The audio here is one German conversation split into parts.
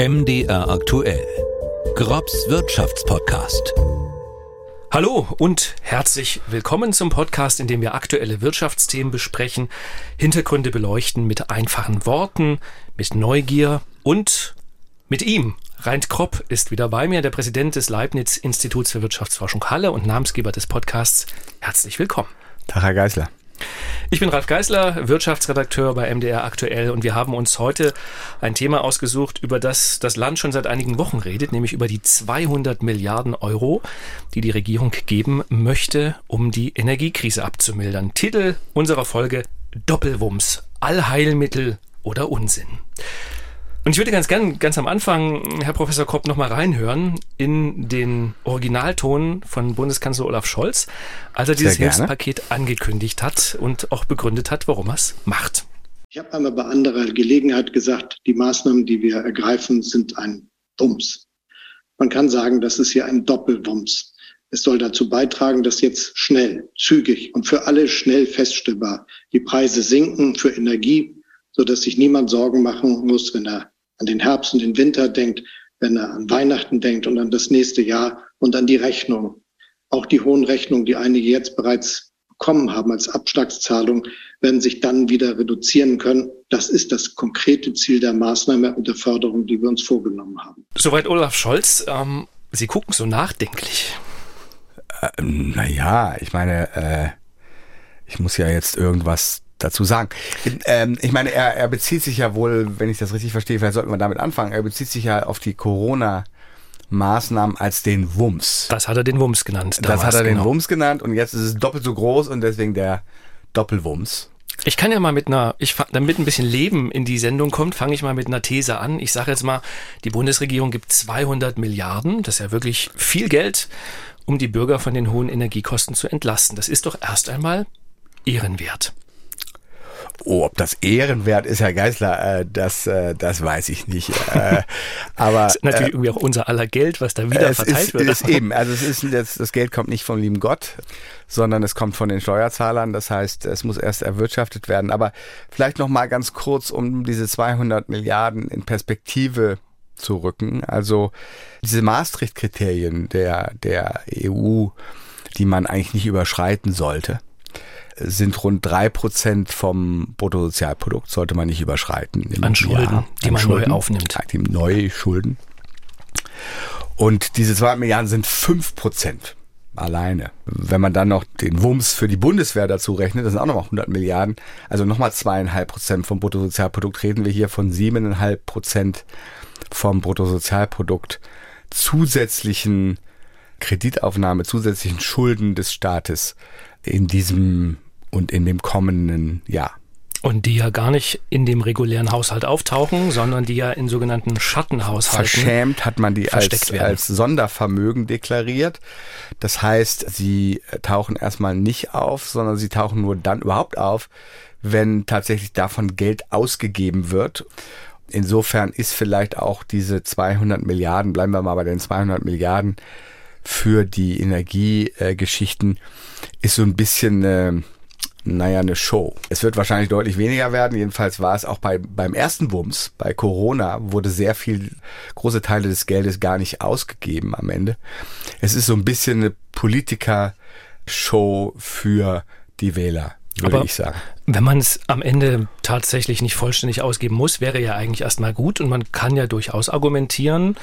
MDR aktuell. Grobs Wirtschaftspodcast. Hallo und herzlich willkommen zum Podcast, in dem wir aktuelle Wirtschaftsthemen besprechen, Hintergründe beleuchten mit einfachen Worten, mit Neugier und mit ihm. Reint Kropp ist wieder bei mir, der Präsident des Leibniz Instituts für Wirtschaftsforschung Halle und Namensgeber des Podcasts. Herzlich willkommen. Tag, Herr Geisler. Ich bin Ralf Geisler, Wirtschaftsredakteur bei MDR aktuell und wir haben uns heute ein Thema ausgesucht, über das das Land schon seit einigen Wochen redet, nämlich über die 200 Milliarden Euro, die die Regierung geben möchte, um die Energiekrise abzumildern. Titel unserer Folge Doppelwumms, Allheilmittel oder Unsinn. Und ich würde ganz gern ganz am Anfang, Herr Professor Kopp, noch mal reinhören in den Originalton von Bundeskanzler Olaf Scholz, als er dieses Hilfspaket angekündigt hat und auch begründet hat, warum er es macht. Ich habe einmal bei anderer Gelegenheit gesagt, die Maßnahmen, die wir ergreifen, sind ein Wumms. Man kann sagen, das ist hier ein Doppelwumms. Es soll dazu beitragen, dass jetzt schnell, zügig und für alle schnell feststellbar die Preise sinken für Energie, so dass sich niemand Sorgen machen muss, wenn er an den Herbst und den Winter denkt, wenn er an Weihnachten denkt und an das nächste Jahr und an die Rechnung. Auch die hohen Rechnungen, die einige jetzt bereits bekommen haben als Abschlagszahlung, werden sich dann wieder reduzieren können. Das ist das konkrete Ziel der Maßnahme und der Förderung, die wir uns vorgenommen haben. Soweit Olaf Scholz. Ähm, Sie gucken so nachdenklich. Äh, naja, ich meine, äh, ich muss ja jetzt irgendwas dazu sagen. Ähm, ich meine, er, er bezieht sich ja wohl, wenn ich das richtig verstehe, vielleicht sollten wir damit anfangen, er bezieht sich ja auf die Corona- Maßnahmen als den Wumms. Das hat er den Wumms genannt. Damals, das hat er genau. den Wumms genannt und jetzt ist es doppelt so groß und deswegen der Doppelwumms. Ich kann ja mal mit einer, ich, damit ein bisschen Leben in die Sendung kommt, fange ich mal mit einer These an. Ich sage jetzt mal, die Bundesregierung gibt 200 Milliarden, das ist ja wirklich viel Geld, um die Bürger von den hohen Energiekosten zu entlasten. Das ist doch erst einmal ehrenwert. Oh, ob das ehrenwert ist, Herr Geisler, äh, das, äh, das weiß ich nicht. Äh, aber das ist natürlich äh, irgendwie auch unser aller Geld, was da wieder verteilt ist, wird. Ist eben, also es ist das, das Geld kommt nicht vom lieben Gott, sondern es kommt von den Steuerzahlern. Das heißt, es muss erst erwirtschaftet werden. Aber vielleicht noch mal ganz kurz, um diese 200 Milliarden in Perspektive zu rücken. Also diese Maastricht-Kriterien der der EU, die man eigentlich nicht überschreiten sollte sind rund drei Prozent vom Bruttosozialprodukt, sollte man nicht überschreiten. An Schulden, Jahr. die An man Schulden, neu aufnimmt. Die neue Schulden. Und diese zwei Milliarden sind fünf Prozent alleine. Wenn man dann noch den Wumms für die Bundeswehr dazu rechnet, das sind auch nochmal 100 Milliarden, also nochmal zweieinhalb Prozent vom Bruttosozialprodukt, reden wir hier von siebeneinhalb Prozent vom Bruttosozialprodukt zusätzlichen Kreditaufnahme, zusätzlichen Schulden des Staates in diesem und in dem kommenden Jahr. Und die ja gar nicht in dem regulären Haushalt auftauchen, sondern die ja in sogenannten Schattenhaushalten. Verschämt hat man die als, als Sondervermögen deklariert. Das heißt, sie tauchen erstmal nicht auf, sondern sie tauchen nur dann überhaupt auf, wenn tatsächlich davon Geld ausgegeben wird. Insofern ist vielleicht auch diese 200 Milliarden, bleiben wir mal bei den 200 Milliarden für die Energiegeschichten, äh, ist so ein bisschen, äh, naja, eine Show. Es wird wahrscheinlich deutlich weniger werden. Jedenfalls war es auch bei, beim ersten Wumms, bei Corona, wurde sehr viel, große Teile des Geldes gar nicht ausgegeben am Ende. Es ist so ein bisschen eine Politiker-Show für die Wähler. Würde Aber ich sagen. Wenn man es am Ende tatsächlich nicht vollständig ausgeben muss, wäre ja eigentlich erstmal gut und man kann ja durchaus argumentieren,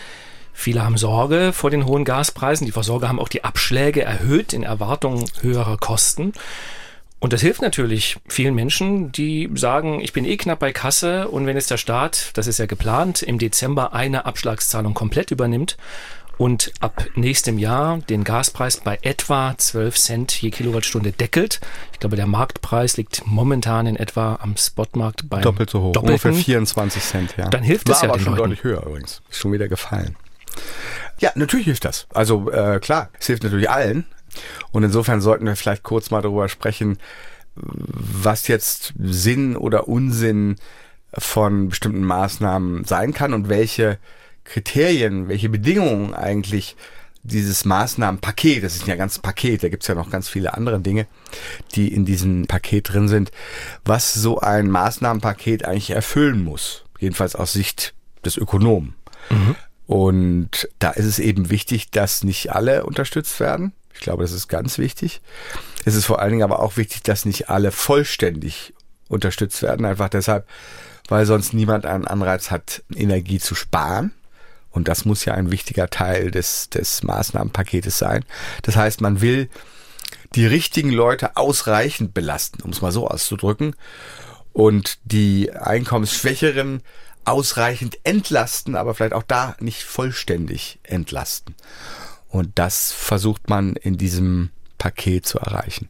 Viele haben Sorge vor den hohen Gaspreisen. Die Versorger haben auch die Abschläge erhöht in Erwartung höherer Kosten. Und das hilft natürlich vielen Menschen, die sagen, ich bin eh knapp bei Kasse und wenn jetzt der Staat, das ist ja geplant, im Dezember eine Abschlagszahlung komplett übernimmt und ab nächstem Jahr den Gaspreis bei etwa 12 Cent je Kilowattstunde deckelt. Ich glaube, der Marktpreis liegt momentan in etwa am Spotmarkt bei doppelt so hoch, Doppelten. ungefähr 24 Cent. Ja. Dann hilft es ja aber den schon Leuten. deutlich höher übrigens. Ist schon wieder gefallen. Ja, natürlich hilft das. Also äh, klar, es hilft natürlich allen. Und insofern sollten wir vielleicht kurz mal darüber sprechen, was jetzt Sinn oder Unsinn von bestimmten Maßnahmen sein kann und welche Kriterien, welche Bedingungen eigentlich dieses Maßnahmenpaket, das ist ja ein ganzes Paket, da gibt's ja noch ganz viele andere Dinge, die in diesem Paket drin sind, was so ein Maßnahmenpaket eigentlich erfüllen muss. Jedenfalls aus Sicht des Ökonomen. Mhm. Und da ist es eben wichtig, dass nicht alle unterstützt werden. Ich glaube, das ist ganz wichtig. Es ist vor allen Dingen aber auch wichtig, dass nicht alle vollständig unterstützt werden. Einfach deshalb, weil sonst niemand einen Anreiz hat, Energie zu sparen. Und das muss ja ein wichtiger Teil des, des Maßnahmenpaketes sein. Das heißt, man will die richtigen Leute ausreichend belasten, um es mal so auszudrücken, und die Einkommensschwächeren ausreichend entlasten, aber vielleicht auch da nicht vollständig entlasten. Und das versucht man in diesem Paket zu erreichen.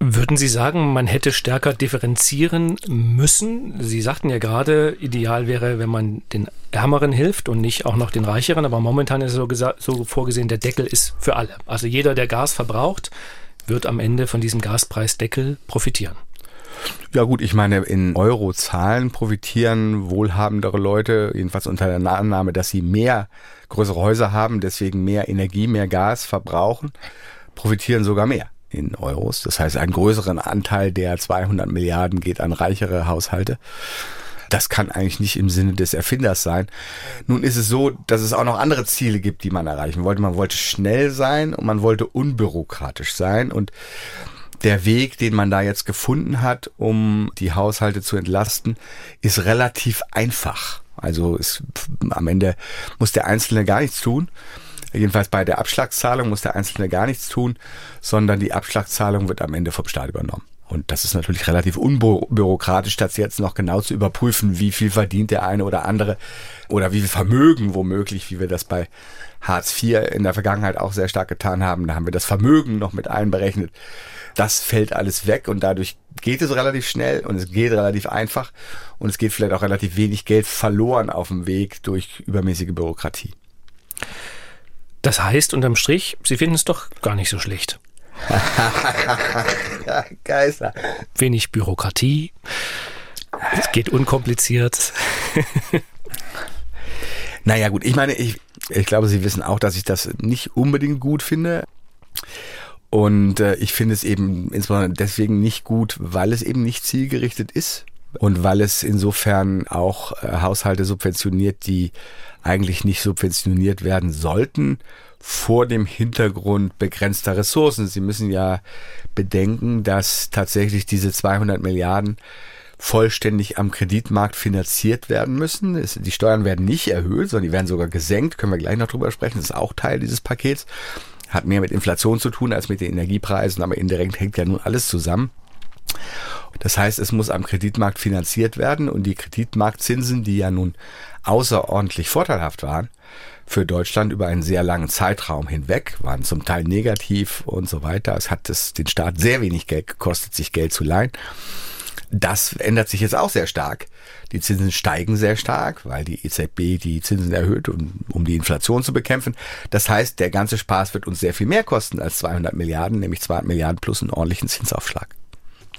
Würden Sie sagen, man hätte stärker differenzieren müssen? Sie sagten ja gerade, ideal wäre, wenn man den Ärmeren hilft und nicht auch noch den Reicheren, aber momentan ist so, so vorgesehen, der Deckel ist für alle. Also jeder, der Gas verbraucht, wird am Ende von diesem Gaspreisdeckel profitieren. Ja gut, ich meine, in Eurozahlen profitieren wohlhabendere Leute, jedenfalls unter der Annahme, dass sie mehr größere Häuser haben, deswegen mehr Energie, mehr Gas verbrauchen, profitieren sogar mehr in Euros. Das heißt, einen größeren Anteil der 200 Milliarden geht an reichere Haushalte. Das kann eigentlich nicht im Sinne des Erfinders sein. Nun ist es so, dass es auch noch andere Ziele gibt, die man erreichen wollte. Man wollte schnell sein und man wollte unbürokratisch sein und der Weg, den man da jetzt gefunden hat, um die Haushalte zu entlasten, ist relativ einfach. Also es, am Ende muss der Einzelne gar nichts tun. Jedenfalls bei der Abschlagszahlung muss der Einzelne gar nichts tun, sondern die Abschlagszahlung wird am Ende vom Staat übernommen. Und das ist natürlich relativ unbürokratisch, das jetzt noch genau zu überprüfen, wie viel verdient der eine oder andere oder wie viel Vermögen womöglich, wie wir das bei Hartz IV in der Vergangenheit auch sehr stark getan haben. Da haben wir das Vermögen noch mit einberechnet. Das fällt alles weg und dadurch geht es relativ schnell und es geht relativ einfach und es geht vielleicht auch relativ wenig Geld verloren auf dem Weg durch übermäßige Bürokratie. Das heißt unterm Strich, Sie finden es doch gar nicht so schlecht. Geister. Wenig Bürokratie. Es geht unkompliziert. naja, gut, ich meine, ich, ich glaube, Sie wissen auch, dass ich das nicht unbedingt gut finde. Und äh, ich finde es eben insbesondere deswegen nicht gut, weil es eben nicht zielgerichtet ist und weil es insofern auch äh, Haushalte subventioniert, die eigentlich nicht subventioniert werden sollten vor dem Hintergrund begrenzter Ressourcen. Sie müssen ja bedenken, dass tatsächlich diese 200 Milliarden vollständig am Kreditmarkt finanziert werden müssen. Die Steuern werden nicht erhöht, sondern die werden sogar gesenkt. Können wir gleich noch drüber sprechen. Das ist auch Teil dieses Pakets. Hat mehr mit Inflation zu tun als mit den Energiepreisen, aber indirekt hängt ja nun alles zusammen. Das heißt, es muss am Kreditmarkt finanziert werden und die Kreditmarktzinsen, die ja nun außerordentlich vorteilhaft waren, für Deutschland über einen sehr langen Zeitraum hinweg, waren zum Teil negativ und so weiter. Es hat es den Staat sehr wenig Geld gekostet, sich Geld zu leihen. Das ändert sich jetzt auch sehr stark. Die Zinsen steigen sehr stark, weil die EZB die Zinsen erhöht, um, um die Inflation zu bekämpfen. Das heißt, der ganze Spaß wird uns sehr viel mehr kosten als 200 Milliarden, nämlich 200 Milliarden plus einen ordentlichen Zinsaufschlag.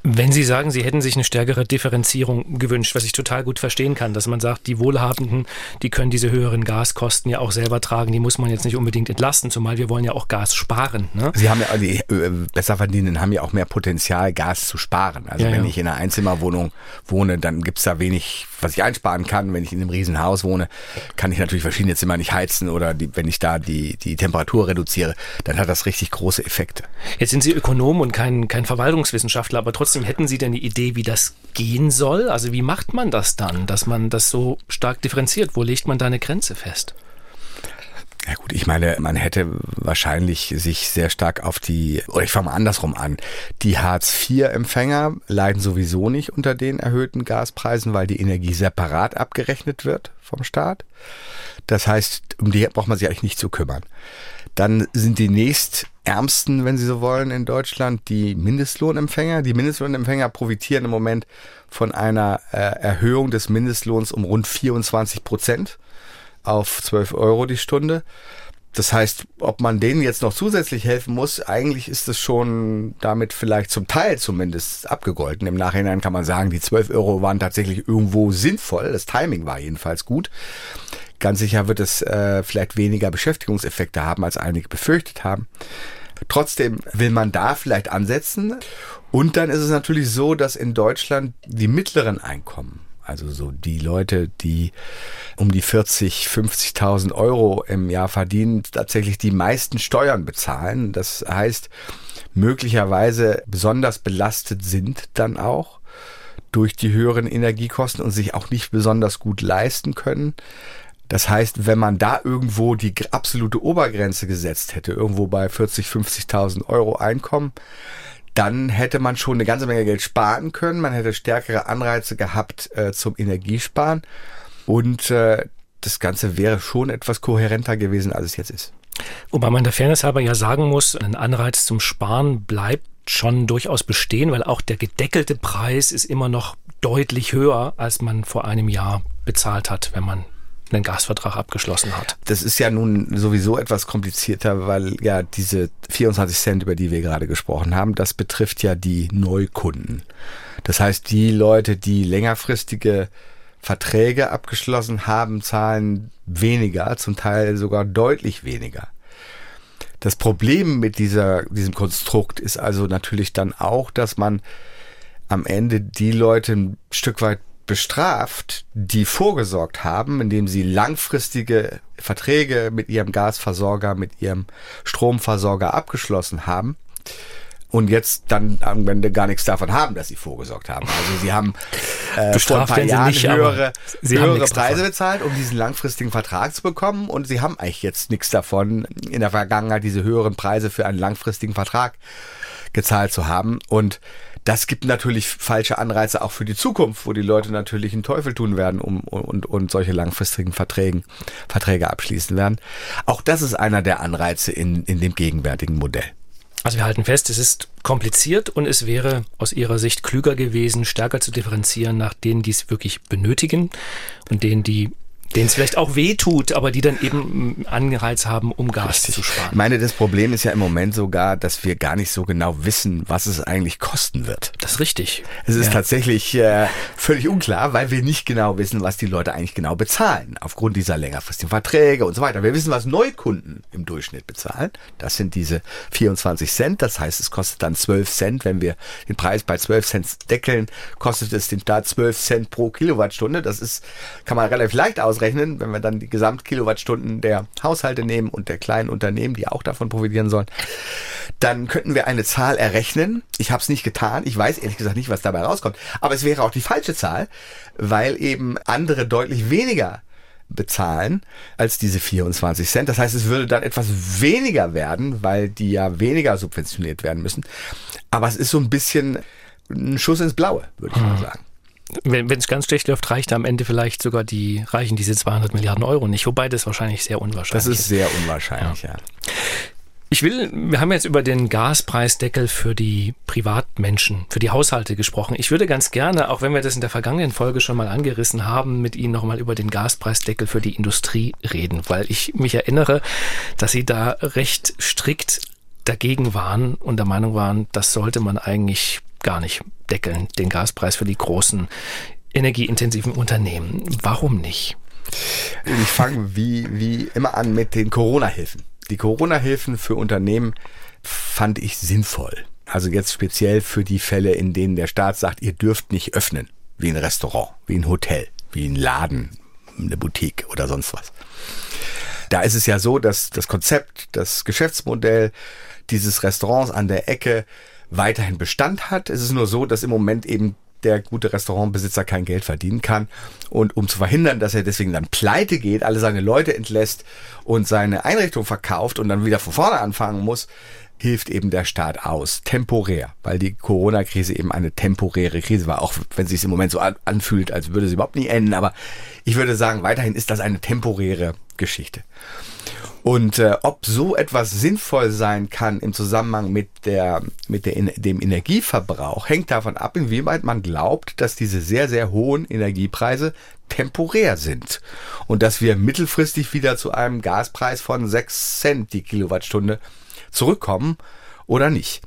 Wenn Sie sagen, Sie hätten sich eine stärkere Differenzierung gewünscht, was ich total gut verstehen kann, dass man sagt, die Wohlhabenden, die können diese höheren Gaskosten ja auch selber tragen, die muss man jetzt nicht unbedingt entlasten, zumal wir wollen ja auch Gas sparen. Ne? Sie haben ja, die äh, Besserverdienenden haben ja auch mehr Potenzial, Gas zu sparen. Also ja, wenn ja. ich in einer Einzimmerwohnung wohne, dann gibt's da wenig, was ich einsparen kann. Wenn ich in einem Riesenhaus wohne, kann ich natürlich verschiedene Zimmer nicht heizen oder die, wenn ich da die, die Temperatur reduziere, dann hat das richtig große Effekte. Jetzt sind Sie Ökonom und kein, kein Verwaltungswissenschaftler, aber trotzdem trotzdem, hätten Sie denn eine Idee, wie das gehen soll? Also wie macht man das dann, dass man das so stark differenziert? Wo legt man da eine Grenze fest? Ja gut, ich meine, man hätte wahrscheinlich sich sehr stark auf die, oder ich fange mal andersrum an, die Hartz-IV-Empfänger leiden sowieso nicht unter den erhöhten Gaspreisen, weil die Energie separat abgerechnet wird vom Staat. Das heißt, um die braucht man sich eigentlich nicht zu kümmern. Dann sind die nächst Ärmsten, wenn Sie so wollen, in Deutschland die Mindestlohnempfänger. Die Mindestlohnempfänger profitieren im Moment von einer äh, Erhöhung des Mindestlohns um rund 24 Prozent auf 12 Euro die Stunde. Das heißt, ob man denen jetzt noch zusätzlich helfen muss, eigentlich ist es schon damit vielleicht zum Teil zumindest abgegolten. Im Nachhinein kann man sagen, die 12 Euro waren tatsächlich irgendwo sinnvoll. Das Timing war jedenfalls gut. Ganz sicher wird es äh, vielleicht weniger Beschäftigungseffekte haben, als einige befürchtet haben. Trotzdem will man da vielleicht ansetzen. Und dann ist es natürlich so, dass in Deutschland die mittleren Einkommen, Also so die Leute, die um die 40, 50.000 Euro im Jahr verdienen, tatsächlich die meisten Steuern bezahlen. Das heißt, möglicherweise besonders belastet sind dann auch durch die höheren Energiekosten und sich auch nicht besonders gut leisten können. Das heißt, wenn man da irgendwo die absolute Obergrenze gesetzt hätte, irgendwo bei 40, 50.000 Euro Einkommen, dann hätte man schon eine ganze Menge Geld sparen können. Man hätte stärkere Anreize gehabt äh, zum Energiesparen. Und äh, das Ganze wäre schon etwas kohärenter gewesen, als es jetzt ist. Wobei man der Fairness halber ja sagen muss, ein Anreiz zum Sparen bleibt schon durchaus bestehen, weil auch der gedeckelte Preis ist immer noch deutlich höher, als man vor einem Jahr bezahlt hat, wenn man einen Gasvertrag abgeschlossen hat. Das ist ja nun sowieso etwas komplizierter, weil ja diese 24 Cent, über die wir gerade gesprochen haben, das betrifft ja die Neukunden. Das heißt, die Leute, die längerfristige Verträge abgeschlossen haben, zahlen weniger, zum Teil sogar deutlich weniger. Das Problem mit dieser, diesem Konstrukt ist also natürlich dann auch, dass man am Ende die Leute ein Stück weit bestraft, die vorgesorgt haben, indem sie langfristige Verträge mit ihrem Gasversorger, mit ihrem Stromversorger abgeschlossen haben und jetzt dann am Ende gar nichts davon haben, dass sie vorgesorgt haben. Also sie haben äh, vor ein paar Jahren nicht, höhere, höhere Preise davon. bezahlt, um diesen langfristigen Vertrag zu bekommen und sie haben eigentlich jetzt nichts davon, in der Vergangenheit diese höheren Preise für einen langfristigen Vertrag gezahlt zu haben und das gibt natürlich falsche Anreize auch für die Zukunft, wo die Leute natürlich einen Teufel tun werden um, und, und solche langfristigen Verträgen, Verträge abschließen werden. Auch das ist einer der Anreize in, in dem gegenwärtigen Modell. Also wir halten fest, es ist kompliziert und es wäre aus Ihrer Sicht klüger gewesen, stärker zu differenzieren nach denen, die es wirklich benötigen und denen, die denen es vielleicht auch weh tut, aber die dann eben Anreiz haben, um Gas Richtig. zu sparen. Ich meine, das Problem ist ja im Moment sogar, dass wir gar nicht so genau wissen, was es eigentlich kosten wird. Das ist richtig. Es ist ja. tatsächlich äh, völlig unklar, weil wir nicht genau wissen, was die Leute eigentlich genau bezahlen, aufgrund dieser längerfristigen Verträge und so weiter. Wir wissen, was Neukunden im Durchschnitt bezahlen. Das sind diese 24 Cent. Das heißt, es kostet dann 12 Cent. Wenn wir den Preis bei 12 Cent deckeln, kostet es den Staat 12 Cent pro Kilowattstunde. Das ist, kann man relativ leicht aus ausrechnen, wenn wir dann die Gesamtkilowattstunden der Haushalte nehmen und der kleinen Unternehmen, die auch davon profitieren sollen, dann könnten wir eine Zahl errechnen. Ich habe es nicht getan. Ich weiß ehrlich gesagt nicht, was dabei rauskommt. Aber es wäre auch die falsche Zahl, weil eben andere deutlich weniger bezahlen als diese 24 Cent. Das heißt, es würde dann etwas weniger werden, weil die ja weniger subventioniert werden müssen. Aber es ist so ein bisschen ein Schuss ins Blaue, würde ich mal hm. sagen wenn es ganz schlecht läuft, reicht am Ende vielleicht sogar die, reichen diese 200 Milliarden Euro nicht. Wobei das wahrscheinlich sehr unwahrscheinlich ist. Das ist sehr unwahrscheinlich, ja. ja. Ich will, wir haben jetzt über den Gaspreisdeckel für die Privatmenschen, für die Haushalte gesprochen. Ich würde ganz gerne, auch wenn wir das in der vergangenen Folge schon mal angerissen haben, mit Ihnen nochmal über den Gaspreisdeckel für die Industrie reden, weil ich mich erinnere, dass Sie da recht strikt dagegen waren und der Meinung waren, das sollte man eigentlich gar nicht deckeln, den Gaspreis für die großen energieintensiven Unternehmen. Warum nicht? Ich fange wie, wie immer an mit den Corona-Hilfen. Die Corona-Hilfen für Unternehmen fand ich sinnvoll. Also jetzt speziell für die Fälle, in denen der Staat sagt, ihr dürft nicht öffnen, wie ein Restaurant, wie ein Hotel, wie ein Laden, eine Boutique oder sonst was. Da ist es ja so, dass das Konzept, das Geschäftsmodell dieses Restaurants an der Ecke weiterhin Bestand hat. Es ist nur so, dass im Moment eben der gute Restaurantbesitzer kein Geld verdienen kann. Und um zu verhindern, dass er deswegen dann pleite geht, alle seine Leute entlässt und seine Einrichtung verkauft und dann wieder von vorne anfangen muss, hilft eben der Staat aus, temporär, weil die Corona-Krise eben eine temporäre Krise war, auch wenn es im Moment so anfühlt, als würde sie überhaupt nie enden. Aber ich würde sagen, weiterhin ist das eine temporäre Geschichte. Und äh, ob so etwas sinnvoll sein kann im Zusammenhang mit, der, mit der, dem Energieverbrauch, hängt davon ab, inwieweit man glaubt, dass diese sehr, sehr hohen Energiepreise temporär sind und dass wir mittelfristig wieder zu einem Gaspreis von 6 Cent die Kilowattstunde zurückkommen oder nicht.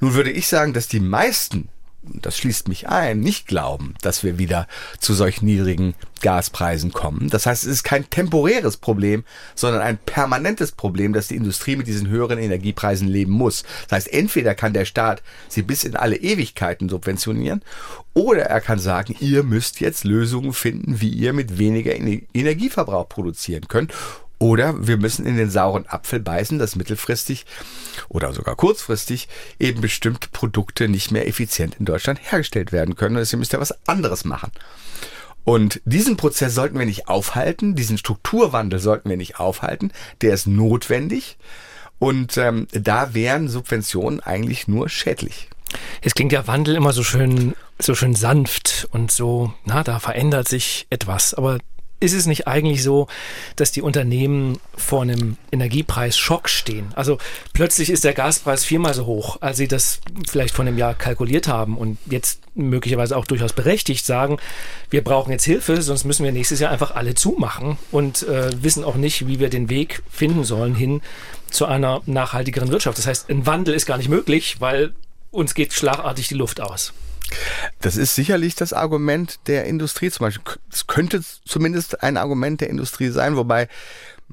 Nun würde ich sagen, dass die meisten das schließt mich ein, nicht glauben, dass wir wieder zu solch niedrigen Gaspreisen kommen. Das heißt, es ist kein temporäres Problem, sondern ein permanentes Problem, dass die Industrie mit diesen höheren Energiepreisen leben muss. Das heißt, entweder kann der Staat sie bis in alle Ewigkeiten subventionieren oder er kann sagen, ihr müsst jetzt Lösungen finden, wie ihr mit weniger Energieverbrauch produzieren könnt oder wir müssen in den sauren Apfel beißen, dass mittelfristig oder sogar kurzfristig eben bestimmte Produkte nicht mehr effizient in Deutschland hergestellt werden können. Deswegen müsst ihr was anderes machen. Und diesen Prozess sollten wir nicht aufhalten, diesen Strukturwandel sollten wir nicht aufhalten. Der ist notwendig. Und ähm, da wären Subventionen eigentlich nur schädlich. Es klingt ja Wandel immer so schön, so schön sanft und so, na, da verändert sich etwas. Aber ist es nicht eigentlich so, dass die Unternehmen vor einem Energiepreisschock stehen? Also plötzlich ist der Gaspreis viermal so hoch, als sie das vielleicht vor einem Jahr kalkuliert haben und jetzt möglicherweise auch durchaus berechtigt sagen, wir brauchen jetzt Hilfe, sonst müssen wir nächstes Jahr einfach alle zumachen und äh, wissen auch nicht, wie wir den Weg finden sollen hin zu einer nachhaltigeren Wirtschaft. Das heißt, ein Wandel ist gar nicht möglich, weil uns geht schlagartig die Luft aus. Das ist sicherlich das Argument der Industrie zum Beispiel. Es könnte zumindest ein Argument der Industrie sein, wobei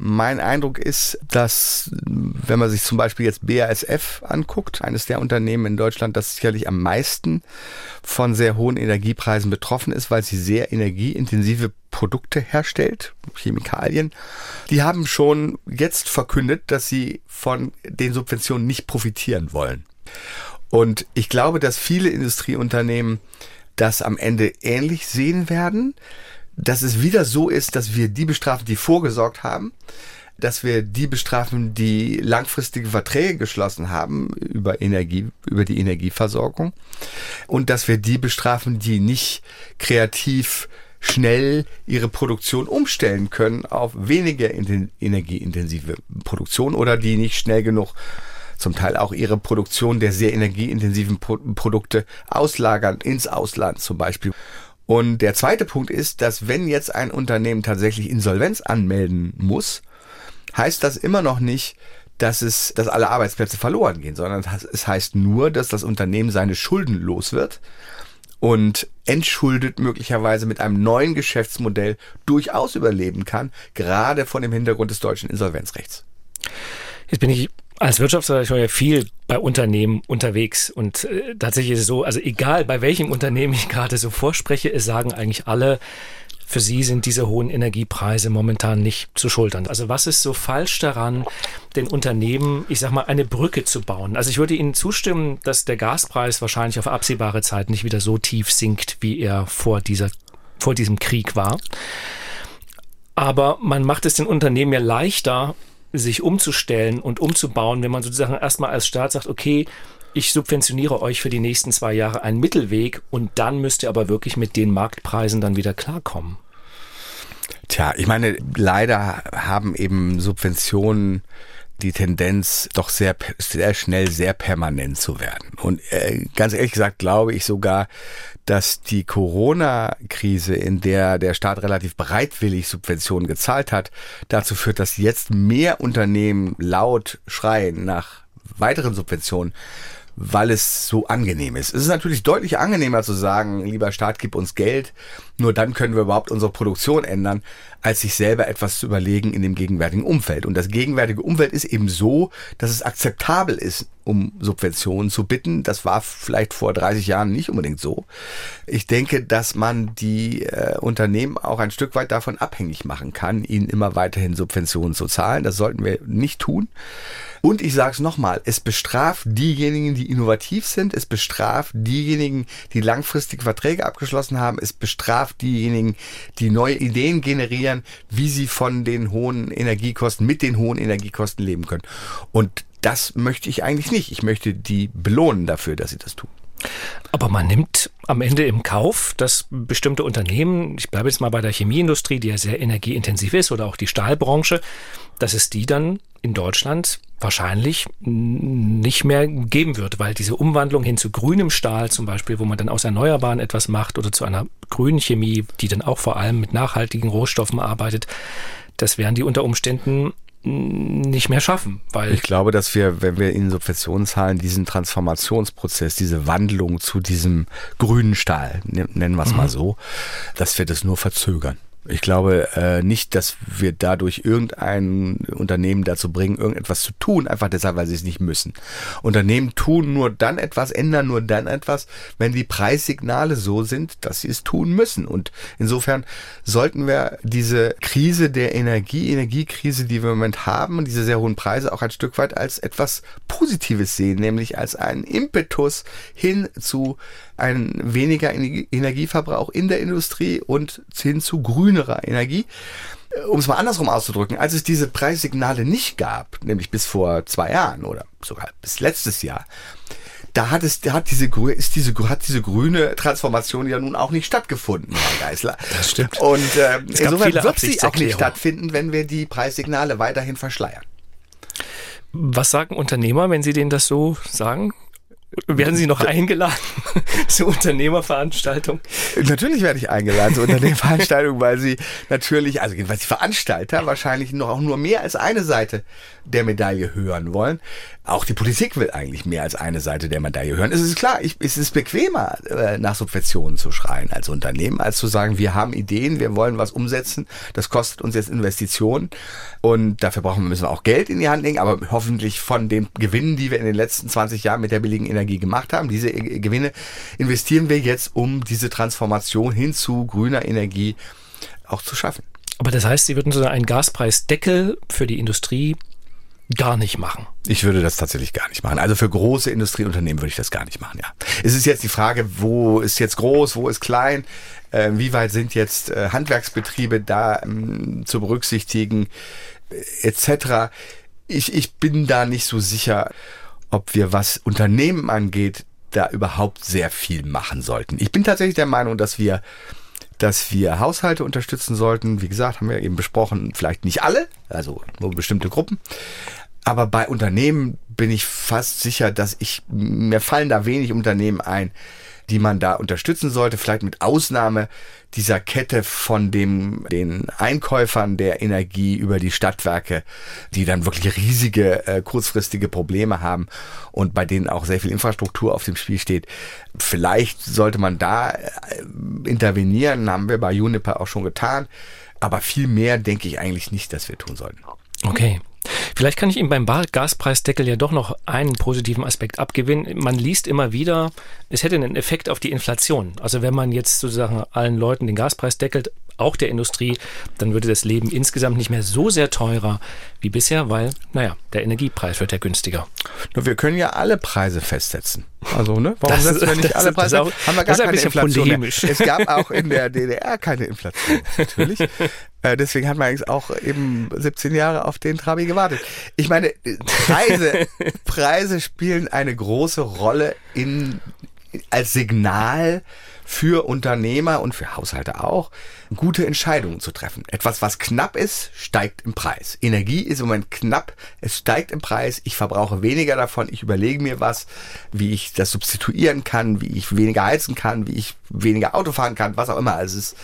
mein Eindruck ist, dass wenn man sich zum Beispiel jetzt BASF anguckt, eines der Unternehmen in Deutschland, das sicherlich am meisten von sehr hohen Energiepreisen betroffen ist, weil sie sehr energieintensive Produkte herstellt, Chemikalien, die haben schon jetzt verkündet, dass sie von den Subventionen nicht profitieren wollen. Und ich glaube, dass viele Industrieunternehmen das am Ende ähnlich sehen werden, dass es wieder so ist, dass wir die bestrafen, die vorgesorgt haben, dass wir die bestrafen, die langfristige Verträge geschlossen haben über Energie, über die Energieversorgung. Und dass wir die bestrafen, die nicht kreativ schnell ihre Produktion umstellen können auf weniger energieintensive Produktion oder die nicht schnell genug zum Teil auch ihre Produktion der sehr energieintensiven Pro Produkte auslagern ins Ausland zum Beispiel. Und der zweite Punkt ist, dass wenn jetzt ein Unternehmen tatsächlich Insolvenz anmelden muss, heißt das immer noch nicht, dass es, dass alle Arbeitsplätze verloren gehen, sondern es heißt nur, dass das Unternehmen seine Schulden los wird und entschuldet möglicherweise mit einem neuen Geschäftsmodell durchaus überleben kann, gerade von dem Hintergrund des deutschen Insolvenzrechts. Jetzt bin ich als Wirtschaftsredakteur viel bei Unternehmen unterwegs und äh, tatsächlich ist es so, also egal bei welchem Unternehmen ich gerade so vorspreche, es sagen eigentlich alle, für sie sind diese hohen Energiepreise momentan nicht zu schultern. Also was ist so falsch daran, den Unternehmen, ich sag mal, eine Brücke zu bauen? Also ich würde Ihnen zustimmen, dass der Gaspreis wahrscheinlich auf absehbare Zeit nicht wieder so tief sinkt, wie er vor dieser, vor diesem Krieg war. Aber man macht es den Unternehmen ja leichter, sich umzustellen und umzubauen, wenn man sozusagen erstmal als Staat sagt, okay, ich subventioniere euch für die nächsten zwei Jahre einen Mittelweg und dann müsst ihr aber wirklich mit den Marktpreisen dann wieder klarkommen. Tja, ich meine, leider haben eben Subventionen die Tendenz, doch sehr, sehr schnell sehr permanent zu werden. Und äh, ganz ehrlich gesagt glaube ich sogar, dass die Corona-Krise, in der der Staat relativ bereitwillig Subventionen gezahlt hat, dazu führt, dass jetzt mehr Unternehmen laut schreien nach weiteren Subventionen, weil es so angenehm ist. Es ist natürlich deutlich angenehmer zu sagen, lieber Staat, gib uns Geld, nur dann können wir überhaupt unsere Produktion ändern, als sich selber etwas zu überlegen in dem gegenwärtigen Umfeld. Und das gegenwärtige Umfeld ist eben so, dass es akzeptabel ist, um Subventionen zu bitten. Das war vielleicht vor 30 Jahren nicht unbedingt so. Ich denke, dass man die äh, Unternehmen auch ein Stück weit davon abhängig machen kann, ihnen immer weiterhin Subventionen zu zahlen. Das sollten wir nicht tun. Und ich sage es nochmal, es bestraft diejenigen, die innovativ sind, es bestraft diejenigen, die langfristige Verträge abgeschlossen haben, es bestraft diejenigen, die neue Ideen generieren, wie sie von den hohen Energiekosten, mit den hohen Energiekosten leben können. Und das möchte ich eigentlich nicht. Ich möchte die belohnen dafür, dass sie das tun. Aber man nimmt am Ende im Kauf, dass bestimmte Unternehmen, ich bleibe jetzt mal bei der Chemieindustrie, die ja sehr energieintensiv ist, oder auch die Stahlbranche, dass es die dann in Deutschland wahrscheinlich nicht mehr geben wird, weil diese Umwandlung hin zu grünem Stahl zum Beispiel, wo man dann aus Erneuerbaren etwas macht oder zu einer grünen Chemie, die dann auch vor allem mit nachhaltigen Rohstoffen arbeitet, das werden die unter Umständen nicht mehr schaffen. Weil ich glaube, dass wir, wenn wir in Subventionen zahlen, diesen Transformationsprozess, diese Wandlung zu diesem grünen Stahl, nennen wir es mhm. mal so, dass wir das nur verzögern. Ich glaube äh, nicht, dass wir dadurch irgendein Unternehmen dazu bringen, irgendetwas zu tun, einfach deshalb, weil sie es nicht müssen. Unternehmen tun nur dann etwas, ändern nur dann etwas, wenn die Preissignale so sind, dass sie es tun müssen. Und insofern sollten wir diese Krise der Energie, Energiekrise, die wir im Moment haben, diese sehr hohen Preise auch ein Stück weit als etwas Positives sehen, nämlich als einen Impetus hin zu einem weniger Energieverbrauch in der Industrie und hin zu grünerer Energie. Äh, um es mal andersrum auszudrücken, als es diese Preissignale nicht gab, nämlich bis vor zwei Jahren oder sogar bis letztes Jahr, da hat es, da hat diese, ist diese, hat diese grüne Transformation ja nun auch nicht stattgefunden, Herr Geisler. Das stimmt. Und äh, insofern wird sie auch nicht stattfinden, wenn wir die Preissignale weiterhin verschleiern. Was sagen Unternehmer, wenn Sie denen das so sagen? Werden Sie noch eingeladen zur Unternehmerveranstaltung? Natürlich werde ich eingeladen zur Unternehmerveranstaltung, weil Sie natürlich, also jedenfalls die Veranstalter wahrscheinlich noch auch nur mehr als eine Seite der Medaille hören wollen. Auch die Politik will eigentlich mehr als eine Seite der Medaille hören. Es ist klar, ich, es ist bequemer, äh, nach Subventionen zu schreien als Unternehmen, als zu sagen, wir haben Ideen, wir wollen was umsetzen, das kostet uns jetzt Investitionen und dafür brauchen wir, müssen wir auch Geld in die Hand legen, aber hoffentlich von den Gewinnen, die wir in den letzten 20 Jahren mit der billigen Energie gemacht haben, diese Gewinne investieren wir jetzt, um diese Transformation hin zu grüner Energie auch zu schaffen. Aber das heißt, Sie würden so einen Gaspreisdeckel für die Industrie gar nicht machen. Ich würde das tatsächlich gar nicht machen. Also für große Industrieunternehmen würde ich das gar nicht machen, ja. Es ist jetzt die Frage, wo ist jetzt groß, wo ist klein, äh, wie weit sind jetzt äh, Handwerksbetriebe da ähm, zu berücksichtigen, äh, etc. Ich, ich bin da nicht so sicher, ob wir, was Unternehmen angeht, da überhaupt sehr viel machen sollten. Ich bin tatsächlich der Meinung, dass wir dass wir Haushalte unterstützen sollten. Wie gesagt, haben wir eben besprochen, vielleicht nicht alle, also nur bestimmte Gruppen. Aber bei Unternehmen bin ich fast sicher, dass ich, mir fallen da wenig Unternehmen ein, die man da unterstützen sollte, vielleicht mit Ausnahme dieser Kette von dem, den Einkäufern der Energie über die Stadtwerke, die dann wirklich riesige äh, kurzfristige Probleme haben und bei denen auch sehr viel Infrastruktur auf dem Spiel steht. Vielleicht sollte man da äh, intervenieren, haben wir bei Juniper auch schon getan, aber viel mehr denke ich eigentlich nicht, dass wir tun sollten. Okay. Vielleicht kann ich Ihnen beim Gaspreisdeckel ja doch noch einen positiven Aspekt abgewinnen. Man liest immer wieder, es hätte einen Effekt auf die Inflation. Also wenn man jetzt sozusagen allen Leuten den Gaspreis deckelt, auch der Industrie, dann würde das Leben insgesamt nicht mehr so sehr teurer wie bisher, weil, naja, der Energiepreis wird ja günstiger. Nur wir können ja alle Preise festsetzen. Also, ne? Warum das, setzen wir nicht alle Preise? Auch, haben wir gar keine Inflation polemisch. Mehr. Es gab auch in der DDR keine Inflation, natürlich. äh, deswegen hat man eigentlich auch eben 17 Jahre auf den Trabi gewartet. Ich meine, Preise, Preise spielen eine große Rolle in, als Signal für Unternehmer und für Haushalte auch, gute Entscheidungen zu treffen. Etwas, was knapp ist, steigt im Preis. Energie ist im Moment knapp, es steigt im Preis, ich verbrauche weniger davon, ich überlege mir was, wie ich das substituieren kann, wie ich weniger heizen kann, wie ich weniger Auto fahren kann, was auch immer. Also es ist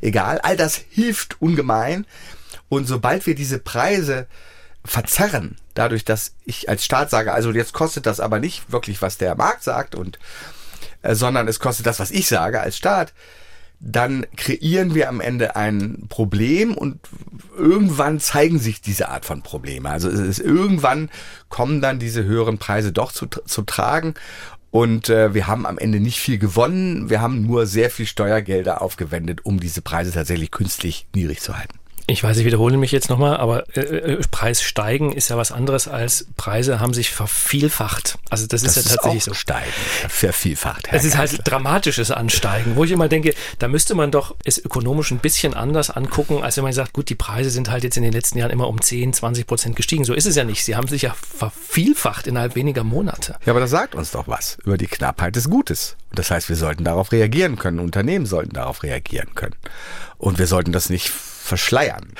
egal. All das hilft ungemein. Und sobald wir diese Preise verzerren, dadurch, dass ich als Staat sage, also jetzt kostet das aber nicht wirklich, was der Markt sagt und sondern es kostet das, was ich sage als Staat, dann kreieren wir am Ende ein Problem und irgendwann zeigen sich diese Art von Probleme. Also es ist, irgendwann kommen dann diese höheren Preise doch zu, zu tragen und äh, wir haben am Ende nicht viel gewonnen. Wir haben nur sehr viel Steuergelder aufgewendet, um diese Preise tatsächlich künstlich niedrig zu halten. Ich weiß, ich wiederhole mich jetzt nochmal, aber äh, äh, Preis steigen ist ja was anderes als Preise haben sich vervielfacht. Also das, das ist ja tatsächlich so. Steigen, vervielfacht. Herr es ist halt dramatisches Ansteigen, wo ich immer denke, da müsste man doch es ökonomisch ein bisschen anders angucken, als wenn man sagt, gut, die Preise sind halt jetzt in den letzten Jahren immer um 10, 20 Prozent gestiegen. So ist es ja nicht. Sie haben sich ja vervielfacht innerhalb weniger Monate. Ja, aber das sagt uns doch was über die Knappheit des Gutes. Das heißt, wir sollten darauf reagieren können. Unternehmen sollten darauf reagieren können. Und wir sollten das nicht verschleiern.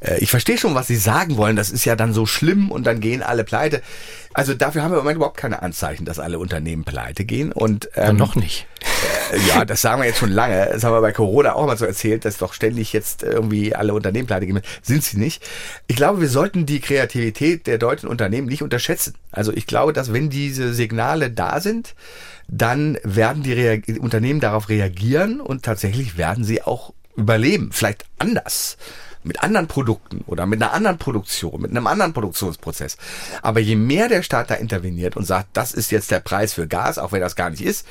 Äh, ich verstehe schon, was Sie sagen wollen. Das ist ja dann so schlimm und dann gehen alle pleite. Also dafür haben wir im Moment überhaupt keine Anzeichen, dass alle Unternehmen pleite gehen. Und ähm, ja, noch nicht. Ja, das sagen wir jetzt schon lange. Das haben wir bei Corona auch mal so erzählt, dass doch ständig jetzt irgendwie alle Unternehmen pleite gehen. Sind sie nicht. Ich glaube, wir sollten die Kreativität der deutschen Unternehmen nicht unterschätzen. Also ich glaube, dass wenn diese Signale da sind, dann werden die Reag Unternehmen darauf reagieren und tatsächlich werden sie auch überleben. Vielleicht anders mit anderen Produkten oder mit einer anderen Produktion, mit einem anderen Produktionsprozess. Aber je mehr der Staat da interveniert und sagt, das ist jetzt der Preis für Gas, auch wenn das gar nicht ist,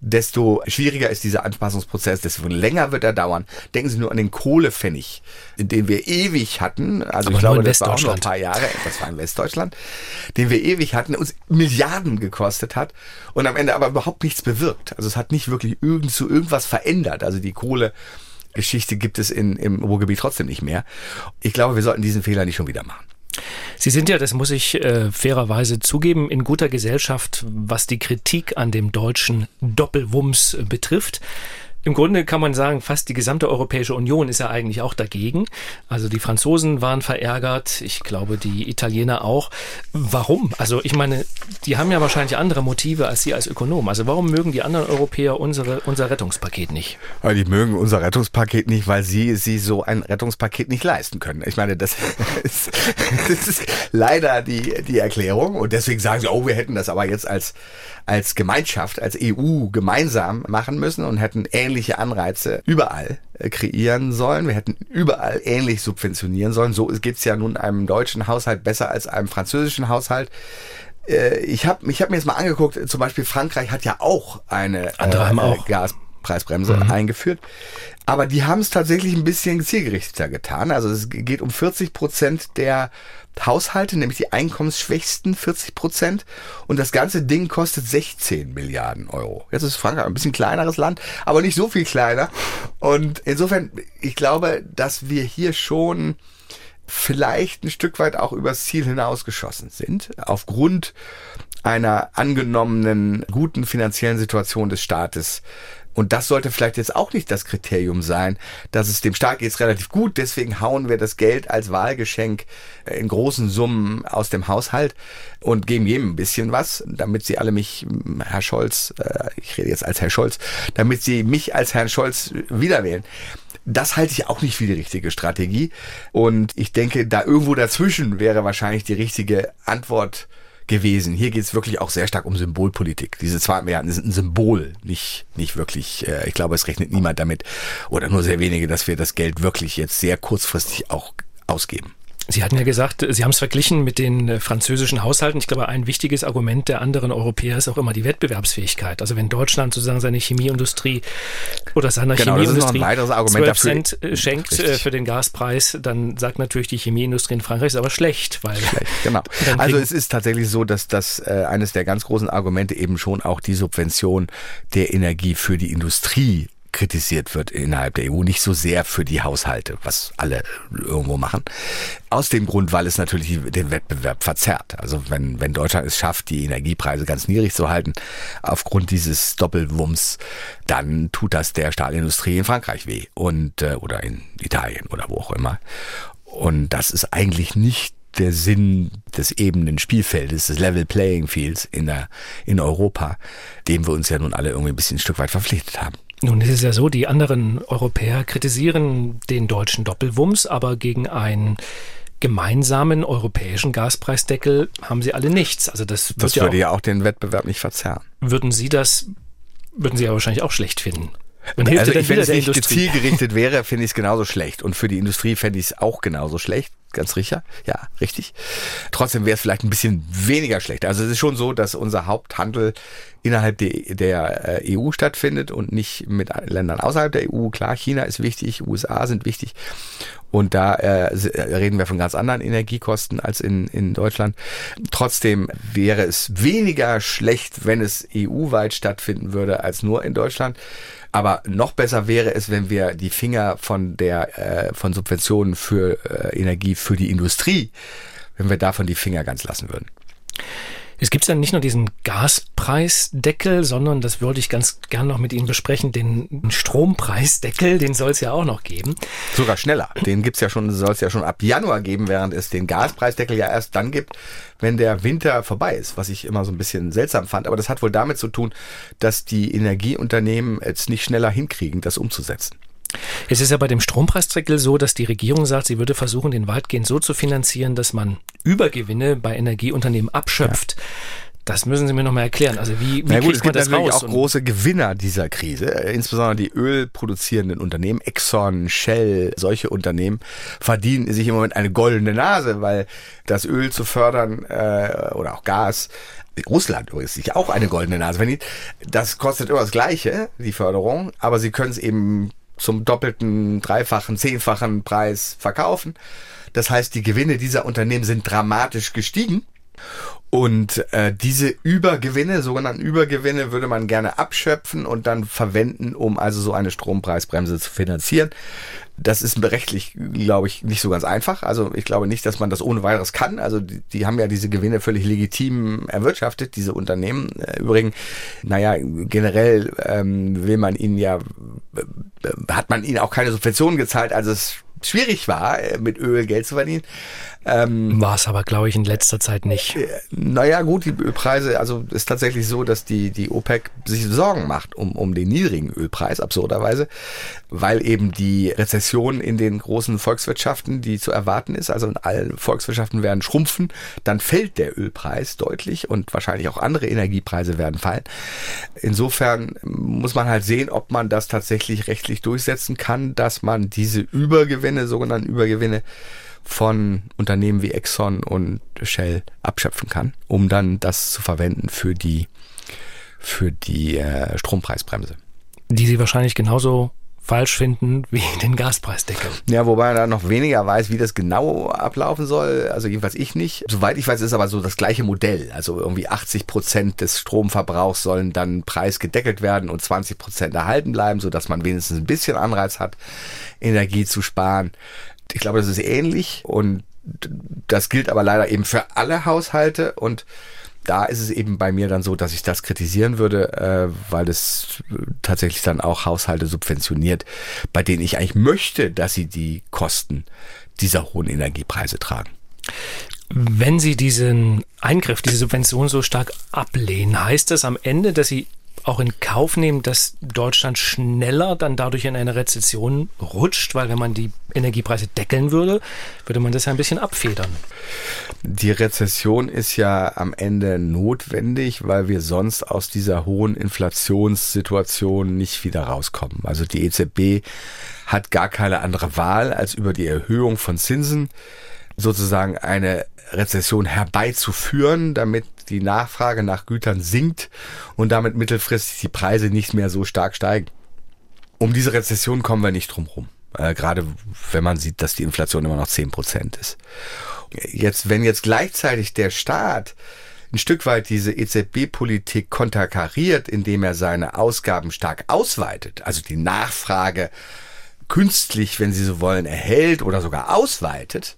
desto schwieriger ist dieser Anpassungsprozess, desto länger wird er dauern. Denken Sie nur an den Kohlepfennig, den wir ewig hatten. Also Aber ich glaube, das war auch noch ein paar Jahre, das war in Westdeutschland, den wir ewig hatten, uns Milliarden gekostet hat und am Ende aber überhaupt nichts bewirkt. Also es hat nicht wirklich irgend zu irgendwas verändert. Also die Kohle Geschichte gibt es in, im Ruhrgebiet trotzdem nicht mehr. Ich glaube, wir sollten diesen Fehler nicht schon wieder machen. Sie sind ja, das muss ich äh, fairerweise zugeben, in guter Gesellschaft, was die Kritik an dem deutschen Doppelwumms betrifft. Im Grunde kann man sagen, fast die gesamte Europäische Union ist ja eigentlich auch dagegen. Also die Franzosen waren verärgert, ich glaube die Italiener auch. Warum? Also ich meine, die haben ja wahrscheinlich andere Motive als Sie als Ökonom. Also warum mögen die anderen Europäer unsere, unser Rettungspaket nicht? Die mögen unser Rettungspaket nicht, weil sie, sie so ein Rettungspaket nicht leisten können. Ich meine, das ist, das ist leider die, die Erklärung. Und deswegen sagen sie, oh, wir hätten das aber jetzt als, als Gemeinschaft, als EU gemeinsam machen müssen und hätten ähnliche Anreize überall äh, kreieren sollen. Wir hätten überall ähnlich subventionieren sollen. So geht's ja nun einem deutschen Haushalt besser als einem französischen Haushalt äh, ich habe ich hab mir jetzt mal angeguckt, zum Beispiel Frankreich hat ja auch eine äh, auch. Gaspreisbremse mhm. eingeführt. Aber die haben es tatsächlich ein bisschen zielgerichteter getan. Also es geht um 40 Prozent der Haushalte, nämlich die einkommensschwächsten 40 Prozent. Und das ganze Ding kostet 16 Milliarden Euro. Jetzt ist Frankreich ein bisschen kleineres Land, aber nicht so viel kleiner. Und insofern, ich glaube, dass wir hier schon vielleicht ein Stück weit auch übers Ziel hinausgeschossen sind, aufgrund einer angenommenen guten finanziellen Situation des Staates und das sollte vielleicht jetzt auch nicht das Kriterium sein, dass es dem Staat jetzt relativ gut, deswegen hauen wir das Geld als Wahlgeschenk in großen Summen aus dem Haushalt und geben jedem ein bisschen was, damit sie alle mich, Herr Scholz, äh, ich rede jetzt als Herr Scholz, damit sie mich als Herrn Scholz wiederwählen. Das halte ich auch nicht für die richtige Strategie. Und ich denke, da irgendwo dazwischen wäre wahrscheinlich die richtige Antwort gewesen. Hier geht es wirklich auch sehr stark um Symbolpolitik. Diese zwei Milliarden sind ein Symbol, nicht, nicht wirklich, äh, ich glaube, es rechnet niemand damit oder nur sehr wenige, dass wir das Geld wirklich jetzt sehr kurzfristig auch ausgeben. Sie hatten ja gesagt, Sie haben es verglichen mit den äh, französischen Haushalten. Ich glaube, ein wichtiges Argument der anderen Europäer ist auch immer die Wettbewerbsfähigkeit. Also wenn Deutschland sozusagen seine Chemieindustrie oder seiner genau, Chemieindustrie ein 12 Cent äh, schenkt äh, Richtig. für den Gaspreis, dann sagt natürlich die Chemieindustrie in Frankreich, ist aber schlecht. Weil schlecht, genau. Also es ist tatsächlich so, dass das äh, eines der ganz großen Argumente eben schon auch die Subvention der Energie für die Industrie kritisiert wird innerhalb der EU, nicht so sehr für die Haushalte, was alle irgendwo machen. Aus dem Grund, weil es natürlich den Wettbewerb verzerrt. Also wenn, wenn Deutschland es schafft, die Energiepreise ganz niedrig zu halten, aufgrund dieses Doppelwumms, dann tut das der Stahlindustrie in Frankreich weh und äh, oder in Italien oder wo auch immer. Und das ist eigentlich nicht der Sinn des ebenen Spielfeldes, des Level Playing Fields in der, in Europa, dem wir uns ja nun alle irgendwie ein bisschen ein Stück weit verpflichtet haben. Nun ist es ja so, die anderen Europäer kritisieren den deutschen Doppelwumms, aber gegen einen gemeinsamen europäischen Gaspreisdeckel haben sie alle nichts. Also das, das würde ja auch, ja auch den Wettbewerb nicht verzerren. Würden Sie das, würden Sie ja wahrscheinlich auch schlecht finden. Also ich, wenn es nicht zielgerichtet wäre, finde ich es genauso schlecht. Und für die Industrie fände ich es auch genauso schlecht ganz sicher. Ja, richtig. Trotzdem wäre es vielleicht ein bisschen weniger schlecht. Also es ist schon so, dass unser Haupthandel innerhalb der, der äh, EU stattfindet und nicht mit Ländern außerhalb der EU. Klar, China ist wichtig, USA sind wichtig. Und da äh, reden wir von ganz anderen Energiekosten als in, in Deutschland. Trotzdem wäre es weniger schlecht, wenn es EU-weit stattfinden würde, als nur in Deutschland. Aber noch besser wäre es, wenn wir die Finger von der äh, von Subventionen für äh, Energie für die Industrie, wenn wir davon die Finger ganz lassen würden. Es gibt ja nicht nur diesen Gaspreisdeckel, sondern das würde ich ganz gern noch mit Ihnen besprechen, den Strompreisdeckel, den soll es ja auch noch geben. Sogar schneller. Den gibt's ja schon, soll es ja schon ab Januar geben, während es den Gaspreisdeckel ja erst dann gibt, wenn der Winter vorbei ist, was ich immer so ein bisschen seltsam fand. Aber das hat wohl damit zu tun, dass die Energieunternehmen es nicht schneller hinkriegen, das umzusetzen. Es ist ja bei dem Strompreisdeckel so, dass die Regierung sagt, sie würde versuchen, den weitgehend so zu finanzieren, dass man Übergewinne bei Energieunternehmen abschöpft. Ja. Das müssen Sie mir noch mal erklären. Also wie, wie Na gut, es gibt natürlich auch große Gewinner dieser Krise. Äh, insbesondere die ölproduzierenden Unternehmen, Exxon, Shell, solche Unternehmen verdienen sich im Moment eine goldene Nase, weil das Öl zu fördern äh, oder auch Gas Russland übrigens sich auch eine goldene Nase verdient. Das kostet immer das Gleiche, die Förderung, aber sie können es eben zum doppelten, dreifachen, zehnfachen Preis verkaufen. Das heißt, die Gewinne dieser Unternehmen sind dramatisch gestiegen. Und äh, diese Übergewinne, sogenannten Übergewinne, würde man gerne abschöpfen und dann verwenden, um also so eine Strompreisbremse zu finanzieren. Das ist rechtlich, glaube ich, nicht so ganz einfach. Also ich glaube nicht, dass man das ohne weiteres kann. Also die, die haben ja diese Gewinne völlig legitim erwirtschaftet, diese Unternehmen. Äh, Übrigens, naja, generell ähm, will man ihnen ja, äh, hat man ihnen auch keine Subventionen gezahlt, als es schwierig war, äh, mit Öl Geld zu verdienen. Ähm, War es aber, glaube ich, in letzter Zeit nicht. Äh, naja, gut, die Ölpreise, also ist tatsächlich so, dass die, die OPEC sich Sorgen macht um, um den niedrigen Ölpreis, absurderweise, weil eben die Rezession in den großen Volkswirtschaften, die zu erwarten ist, also in allen Volkswirtschaften werden schrumpfen, dann fällt der Ölpreis deutlich und wahrscheinlich auch andere Energiepreise werden fallen. Insofern muss man halt sehen, ob man das tatsächlich rechtlich durchsetzen kann, dass man diese Übergewinne, sogenannten Übergewinne, von Unternehmen wie Exxon und Shell abschöpfen kann, um dann das zu verwenden für die, für die äh, Strompreisbremse. Die Sie wahrscheinlich genauso falsch finden wie den Gaspreisdeckel. Ja, wobei man da noch weniger weiß, wie das genau ablaufen soll. Also jedenfalls ich nicht. Soweit ich weiß, ist aber so das gleiche Modell. Also irgendwie 80 Prozent des Stromverbrauchs sollen dann preisgedeckelt werden und 20 Prozent erhalten bleiben, sodass man wenigstens ein bisschen Anreiz hat, Energie zu sparen. Ich glaube, das ist ähnlich und das gilt aber leider eben für alle Haushalte und da ist es eben bei mir dann so, dass ich das kritisieren würde, äh, weil es tatsächlich dann auch Haushalte subventioniert, bei denen ich eigentlich möchte, dass sie die Kosten dieser hohen Energiepreise tragen. Wenn Sie diesen Eingriff, diese Subvention so stark ablehnen, heißt das am Ende, dass Sie auch in Kauf nehmen, dass Deutschland schneller dann dadurch in eine Rezession rutscht, weil wenn man die Energiepreise deckeln würde, würde man das ja ein bisschen abfedern. Die Rezession ist ja am Ende notwendig, weil wir sonst aus dieser hohen Inflationssituation nicht wieder rauskommen. Also die EZB hat gar keine andere Wahl, als über die Erhöhung von Zinsen sozusagen eine Rezession herbeizuführen, damit die Nachfrage nach Gütern sinkt und damit mittelfristig die Preise nicht mehr so stark steigen. Um diese Rezession kommen wir nicht drum rum. Äh, gerade wenn man sieht, dass die Inflation immer noch zehn Prozent ist. Jetzt, wenn jetzt gleichzeitig der Staat ein Stück weit diese EZB-Politik konterkariert, indem er seine Ausgaben stark ausweitet, also die Nachfrage künstlich, wenn Sie so wollen, erhält oder sogar ausweitet,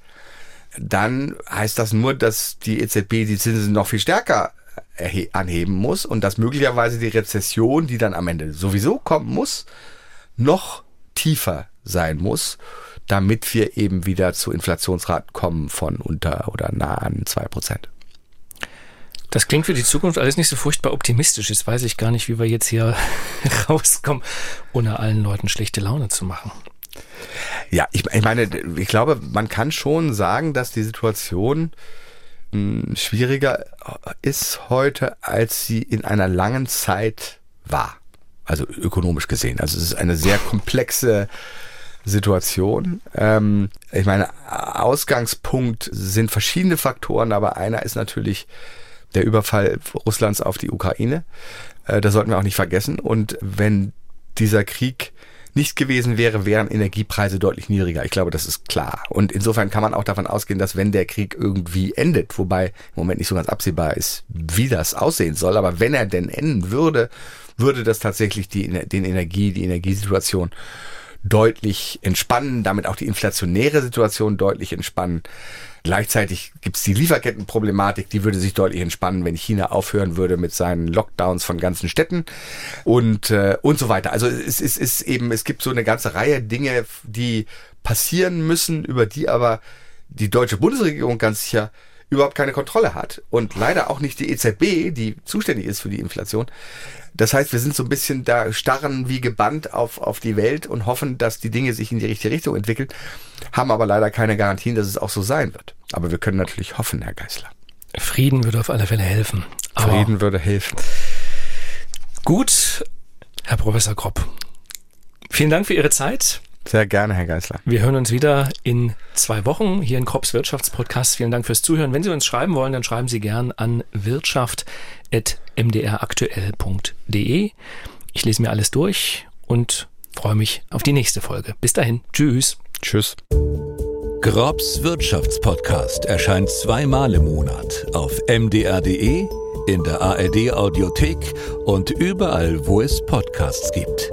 dann heißt das nur, dass die EZB die Zinsen noch viel stärker anheben muss und dass möglicherweise die Rezession, die dann am Ende sowieso kommen muss, noch tiefer sein muss, damit wir eben wieder zu Inflationsraten kommen von unter oder nah an zwei Prozent. Das klingt für die Zukunft alles nicht so furchtbar optimistisch. Jetzt weiß ich gar nicht, wie wir jetzt hier rauskommen, ohne allen Leuten schlechte Laune zu machen. Ja, ich, ich meine, ich glaube, man kann schon sagen, dass die Situation hm, schwieriger ist heute, als sie in einer langen Zeit war. Also ökonomisch gesehen. Also es ist eine sehr komplexe Situation. Ähm, ich meine, Ausgangspunkt sind verschiedene Faktoren, aber einer ist natürlich der Überfall Russlands auf die Ukraine. Äh, das sollten wir auch nicht vergessen. Und wenn dieser Krieg nicht gewesen wäre, wären Energiepreise deutlich niedriger. Ich glaube, das ist klar. Und insofern kann man auch davon ausgehen, dass wenn der Krieg irgendwie endet, wobei im Moment nicht so ganz absehbar ist, wie das aussehen soll, aber wenn er denn enden würde, würde das tatsächlich die, den Energie, die Energiesituation deutlich entspannen, damit auch die inflationäre Situation deutlich entspannen. Gleichzeitig gibt es die Lieferkettenproblematik, die würde sich deutlich entspannen, wenn China aufhören würde mit seinen Lockdowns von ganzen Städten und, äh, und so weiter. Also es, es ist eben, es gibt so eine ganze Reihe Dinge, die passieren müssen, über die aber die deutsche Bundesregierung ganz sicher überhaupt keine Kontrolle hat und leider auch nicht die EZB, die zuständig ist für die Inflation. Das heißt, wir sind so ein bisschen da starren wie gebannt auf, auf die Welt und hoffen, dass die Dinge sich in die richtige Richtung entwickeln, haben aber leider keine Garantien, dass es auch so sein wird. Aber wir können natürlich hoffen, Herr Geißler. Frieden würde auf alle Fälle helfen. Aber Frieden würde helfen. Gut, Herr Professor Kropp. Vielen Dank für Ihre Zeit. Sehr gerne, Herr Geißler. Wir hören uns wieder in zwei Wochen hier in Kropps Wirtschaftspodcast. Vielen Dank fürs Zuhören. Wenn Sie uns schreiben wollen, dann schreiben Sie gern an wirtschaft.mdraktuell.de. Ich lese mir alles durch und freue mich auf die nächste Folge. Bis dahin. Tschüss. Tschüss. Grobs Wirtschaftspodcast erscheint zweimal im Monat auf mdr.de, in der ARD Audiothek und überall, wo es Podcasts gibt.